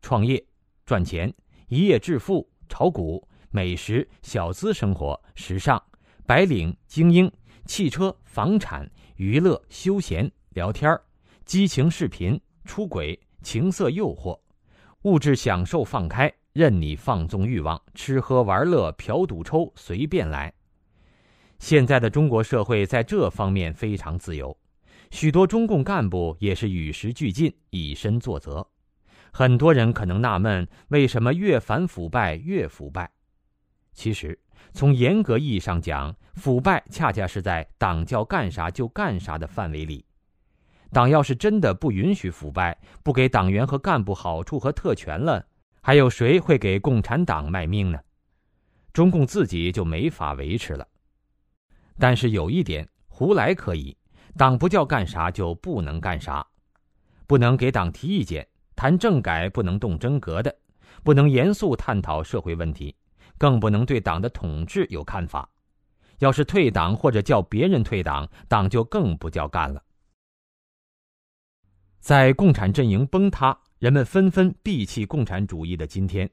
[SPEAKER 1] 创业、赚钱、一夜致富、炒股、美食、小资生活、时尚、白领、精英、汽车、房产、娱乐、休闲、聊天激情视频、出轨、情色诱惑、物质享受放开，任你放纵欲望，吃喝玩乐、嫖赌抽，随便来。现在的中国社会在这方面非常自由。许多中共干部也是与时俱进，以身作则。很多人可能纳闷，为什么越反腐败越腐败？其实，从严格意义上讲，腐败恰恰是在党叫干啥就干啥的范围里。党要是真的不允许腐败，不给党员和干部好处和特权了，还有谁会给共产党卖命呢？中共自己就没法维持了。但是有一点，胡来可以。党不叫干啥就不能干啥，不能给党提意见，谈政改不能动真格的，不能严肃探讨社会问题，更不能对党的统治有看法。要是退党或者叫别人退党，党就更不叫干了。在共产阵营崩塌、人们纷纷闭弃共产主义的今天，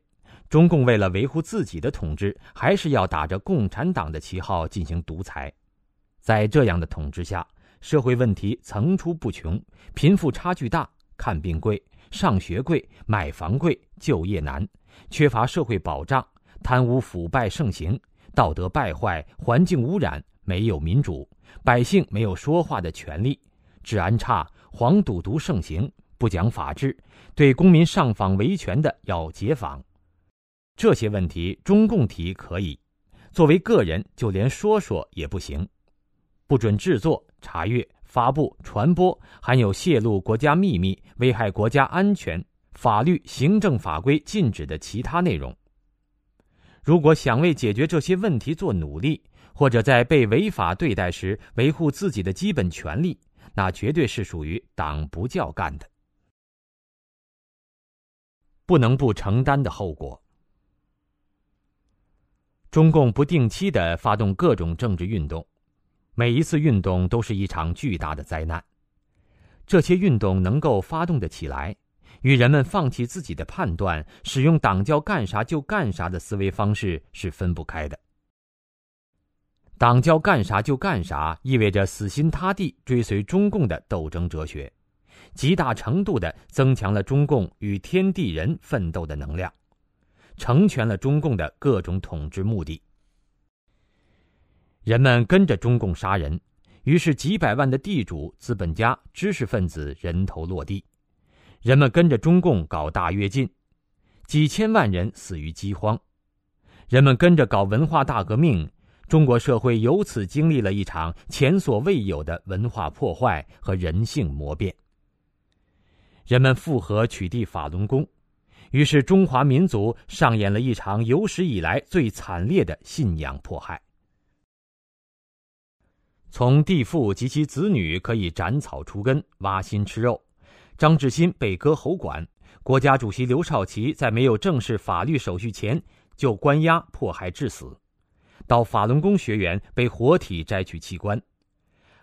[SPEAKER 1] 中共为了维护自己的统治，还是要打着共产党的旗号进行独裁。在这样的统治下，社会问题层出不穷，贫富差距大，看病贵，上学贵，买房贵，就业难，缺乏社会保障，贪污腐败盛行，道德败坏，环境污染，没有民主，百姓没有说话的权利，治安差，黄赌毒盛行，不讲法治，对公民上访维权的要解访。这些问题，中共提可以，作为个人就连说说也不行，不准制作、查阅、发布、传播含有泄露国家秘密、危害国家安全、法律、行政法规禁止的其他内容。如果想为解决这些问题做努力，或者在被违法对待时维护自己的基本权利，那绝对是属于党不教干的，不能不承担的后果。中共不定期的发动各种政治运动，每一次运动都是一场巨大的灾难。这些运动能够发动的起来，与人们放弃自己的判断，使用党叫干啥就干啥的思维方式是分不开的。党叫干啥就干啥，意味着死心塌地追随中共的斗争哲学，极大程度的增强了中共与天地人奋斗的能量。成全了中共的各种统治目的。人们跟着中共杀人，于是几百万的地主、资本家、知识分子人头落地；人们跟着中共搞大跃进，几千万人死于饥荒；人们跟着搞文化大革命，中国社会由此经历了一场前所未有的文化破坏和人性磨变。人们复合取缔法轮功。于是，中华民族上演了一场有史以来最惨烈的信仰迫害。从地富及其子女可以斩草除根、挖心吃肉，张志新被割喉管，国家主席刘少奇在没有正式法律手续前就关押迫害致死，到法轮功学员被活体摘取器官，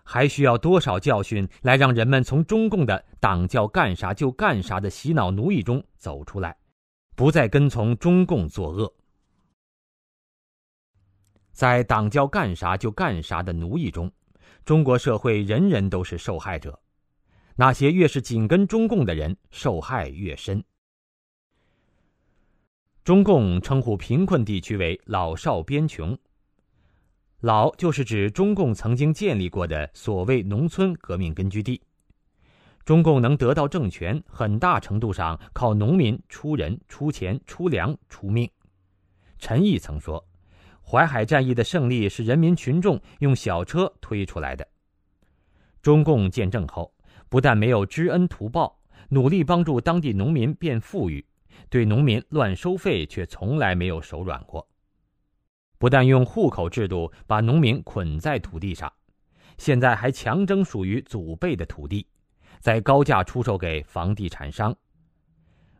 [SPEAKER 1] 还需要多少教训来让人们从中共的党叫干啥就干啥的洗脑奴役中走出来，不再跟从中共作恶？在党叫干啥就干啥的奴役中，中国社会人人都是受害者。那些越是紧跟中共的人，受害越深。中共称呼贫困地区为“老少边穷”。老就是指中共曾经建立过的所谓农村革命根据地。中共能得到政权，很大程度上靠农民出人、出钱、出粮、出命。陈毅曾说：“淮海战役的胜利是人民群众用小车推出来的。”中共建政后，不但没有知恩图报，努力帮助当地农民变富裕，对农民乱收费却从来没有手软过。不但用户口制度把农民捆在土地上，现在还强征属于祖辈的土地，在高价出售给房地产商。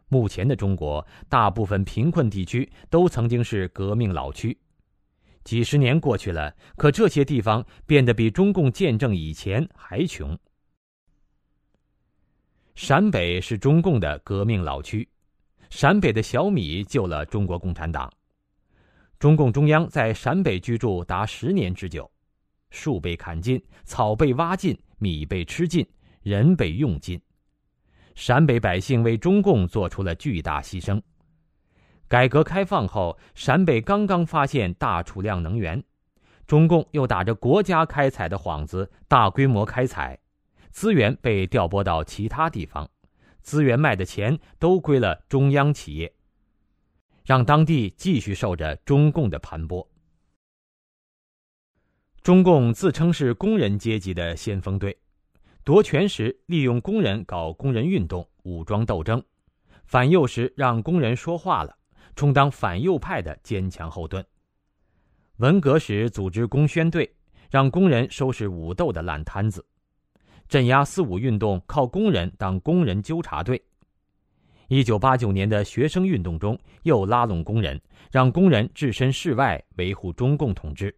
[SPEAKER 1] 目前的中国大部分贫困地区都曾经是革命老区，几十年过去了，可这些地方变得比中共建政以前还穷。陕北是中共的革命老区，陕北的小米救了中国共产党。中共中央在陕北居住达十年之久，树被砍尽，草被挖尽，米被吃尽，人被用尽。陕北百姓为中共做出了巨大牺牲。改革开放后，陕北刚刚发现大储量能源，中共又打着国家开采的幌子，大规模开采，资源被调拨到其他地方，资源卖的钱都归了中央企业。让当地继续受着中共的盘剥。中共自称是工人阶级的先锋队，夺权时利用工人搞工人运动、武装斗争；反右时让工人说话了，充当反右派的坚强后盾。文革时组织工宣队，让工人收拾武斗的烂摊子；镇压四五运动靠工人当工人纠察队。一九八九年的学生运动中，又拉拢工人，让工人置身事外，维护中共统治。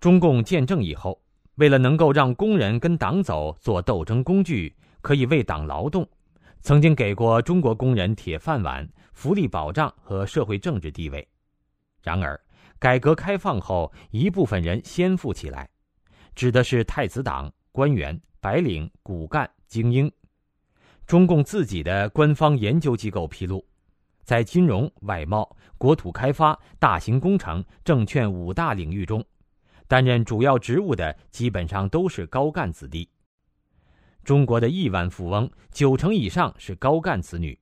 [SPEAKER 1] 中共建政以后，为了能够让工人跟党走，做斗争工具，可以为党劳动，曾经给过中国工人铁饭碗，福利保障和社会政治地位。然而，改革开放后，一部分人先富起来，指的是太子党官员、白领、骨干、精英。中共自己的官方研究机构披露，在金融、外贸、国土开发、大型工程、证券五大领域中，担任主要职务的基本上都是高干子弟。中国的亿万富翁九成以上是高干子女，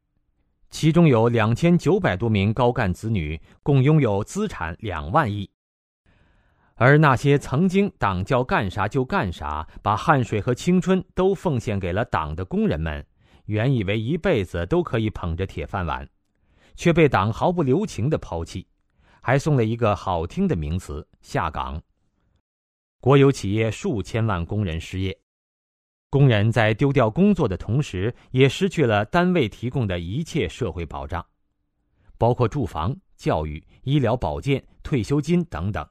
[SPEAKER 1] 其中有两千九百多名高干子女共拥有资产两万亿。而那些曾经党叫干啥就干啥，把汗水和青春都奉献给了党的工人们，原以为一辈子都可以捧着铁饭碗，却被党毫不留情的抛弃，还送了一个好听的名词——下岗。国有企业数千万工人失业。工人在丢掉工作的同时，也失去了单位提供的一切社会保障，包括住房、教育、医疗保健、退休金等等。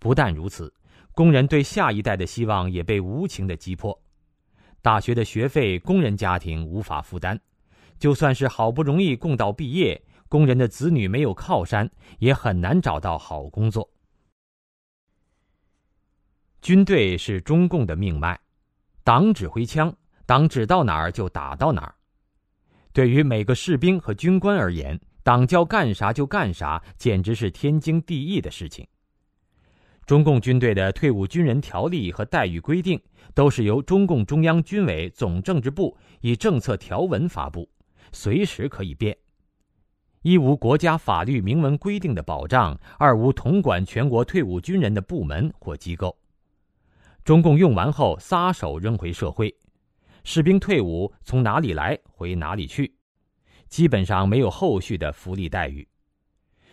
[SPEAKER 1] 不但如此，工人对下一代的希望也被无情的击破。大学的学费，工人家庭无法负担；就算是好不容易供到毕业，工人的子女没有靠山，也很难找到好工作。军队是中共的命脉。党指挥枪，党指到哪儿就打到哪儿。对于每个士兵和军官而言，党叫干啥就干啥，简直是天经地义的事情。中共军队的退伍军人条例和待遇规定，都是由中共中央军委总政治部以政策条文发布，随时可以变。一无国家法律明文规定的保障，二无统管全国退伍军人的部门或机构。中共用完后撒手扔回社会，士兵退伍从哪里来回哪里去，基本上没有后续的福利待遇。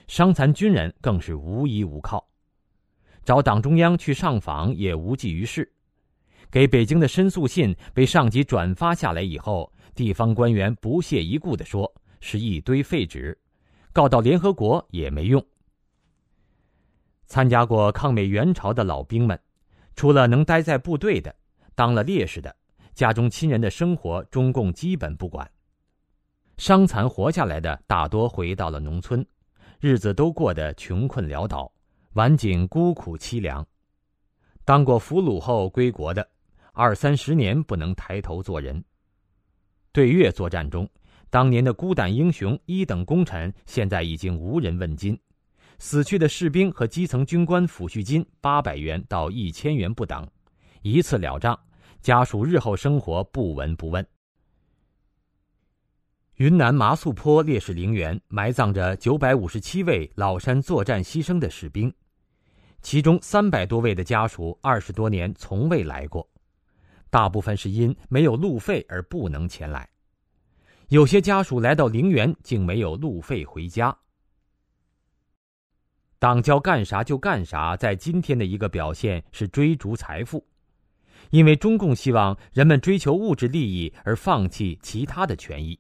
[SPEAKER 1] 伤残军人更是无依无靠，找党中央去上访也无济于事。给北京的申诉信被上级转发下来以后，地方官员不屑一顾地说是一堆废纸，告到联合国也没用。参加过抗美援朝的老兵们。除了能待在部队的，当了烈士的，家中亲人的生活，中共基本不管。伤残活下来的大多回到了农村，日子都过得穷困潦倒，晚景孤苦凄凉。当过俘虏后归国的，二三十年不能抬头做人。对越作战中，当年的孤胆英雄、一等功臣，现在已经无人问津。死去的士兵和基层军官抚恤金八百元到一千元不等，一次了账，家属日后生活不闻不问。云南麻栗坡烈士陵园埋葬着九百五十七位老山作战牺牲的士兵，其中三百多位的家属二十多年从未来过，大部分是因没有路费而不能前来，有些家属来到陵园竟没有路费回家。党叫干啥就干啥，在今天的一个表现是追逐财富，因为中共希望人们追求物质利益而放弃其他的权益，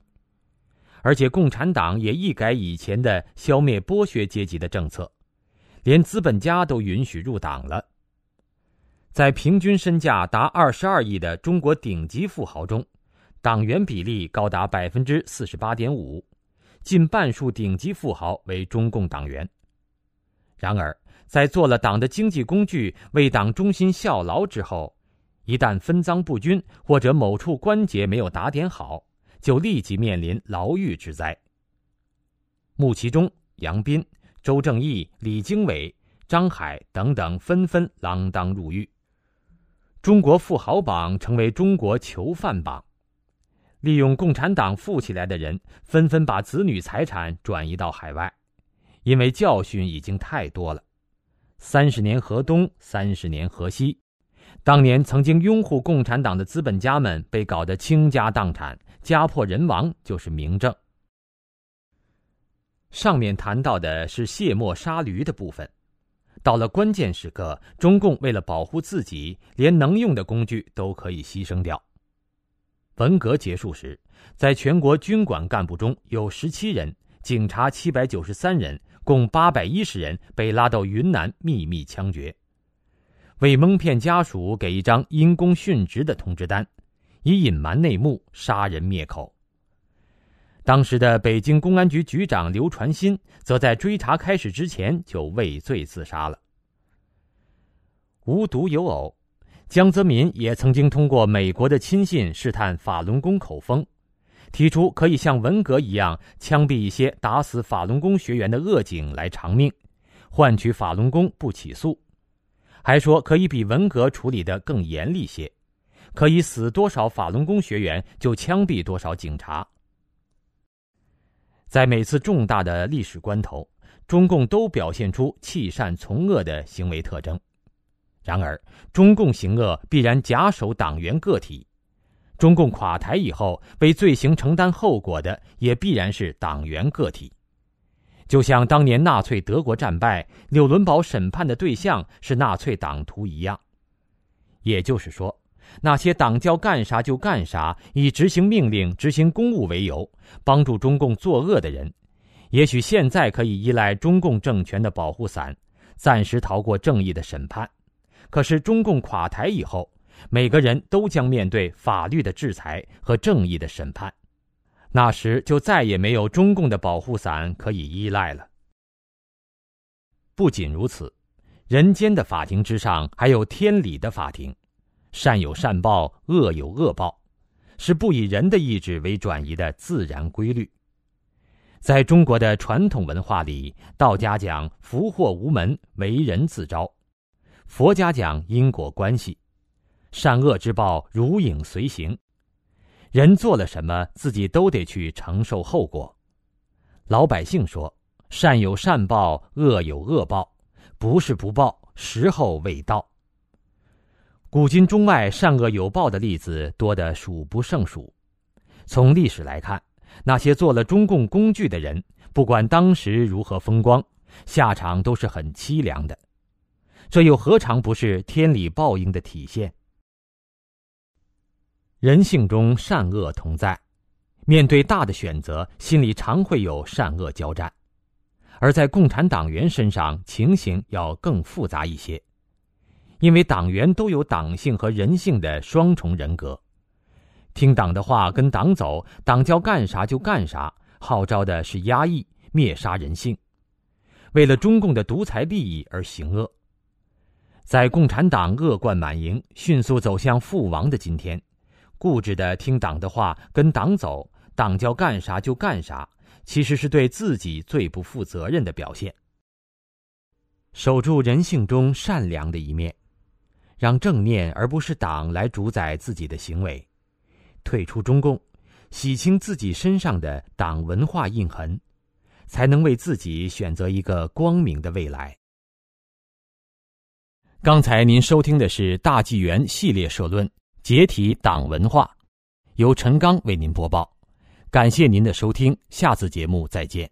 [SPEAKER 1] 而且共产党也一改以前的消灭剥削阶级的政策，连资本家都允许入党了。在平均身价达二十二亿的中国顶级富豪中，党员比例高达百分之四十八点五，近半数顶级富豪为中共党员。然而，在做了党的经济工具、为党忠心效劳之后，一旦分赃不均或者某处关节没有打点好，就立即面临牢狱之灾。穆其中、杨斌、周正义、李经纬、张海等等纷纷锒铛入狱，中国富豪榜成为中国囚犯榜。利用共产党富起来的人，纷纷把子女财产转移到海外。因为教训已经太多了，三十年河东，三十年河西。当年曾经拥护共产党的资本家们被搞得倾家荡产、家破人亡，就是明证。上面谈到的是卸磨杀驴的部分，到了关键时刻，中共为了保护自己，连能用的工具都可以牺牲掉。文革结束时，在全国军管干部中有十七人，警察七百九十三人。共八百一十人被拉到云南秘密枪决，为蒙骗家属给一张因公殉职的通知单，以隐瞒内幕、杀人灭口。当时的北京公安局局长刘传新，则在追查开始之前就畏罪自杀了。无独有偶，江泽民也曾经通过美国的亲信试探法轮功口风，提出可以像文革一样枪毙一些打死法轮功学员的恶警来偿命，换取法轮功不起诉，还说可以比文革处理的更严厉些，可以死多少法轮功学员就枪毙多少警察。在每次重大的历史关头，中共都表现出弃善从恶的行为特征。然而，中共行恶必然假手党员个体，中共垮台以后，为罪行承担后果的也必然是党员个体。就像当年纳粹德国战败，纽伦堡审判的对象是纳粹党徒一样。也就是说。那些党叫干啥就干啥，以执行命令、执行公务为由，帮助中共作恶的人，也许现在可以依赖中共政权的保护伞，暂时逃过正义的审判。可是中共垮台以后，每个人都将面对法律的制裁和正义的审判，那时就再也没有中共的保护伞可以依赖了。不仅如此，人间的法庭之上还有天理的法庭。善有善报，恶有恶报，是不以人的意志为转移的自然规律。在中国的传统文化里，道家讲福祸无门，为人自招；佛家讲因果关系，善恶之报如影随形。人做了什么，自己都得去承受后果。老百姓说：“善有善报，恶有恶报，不是不报，时候未到。”古今中外善恶有报的例子多得数不胜数。从历史来看，那些做了中共工具的人，不管当时如何风光，下场都是很凄凉的。这又何尝不是天理报应的体现？人性中善恶同在，面对大的选择，心里常会有善恶交战；而在共产党员身上，情形要更复杂一些。因为党员都有党性和人性的双重人格，听党的话跟党走，党叫干啥就干啥，号召的是压抑、灭杀人性，为了中共的独裁利益而行恶。在共产党恶贯满盈、迅速走向覆亡的今天，固执的听党的话跟党走，党叫干啥就干啥，其实是对自己最不负责任的表现。守住人性中善良的一面。让正念而不是党来主宰自己的行为，退出中共，洗清自己身上的党文化印痕，才能为自己选择一个光明的未来。刚才您收听的是大纪元系列社论《解体党文化》，由陈刚为您播报，感谢您的收听，下次节目再见。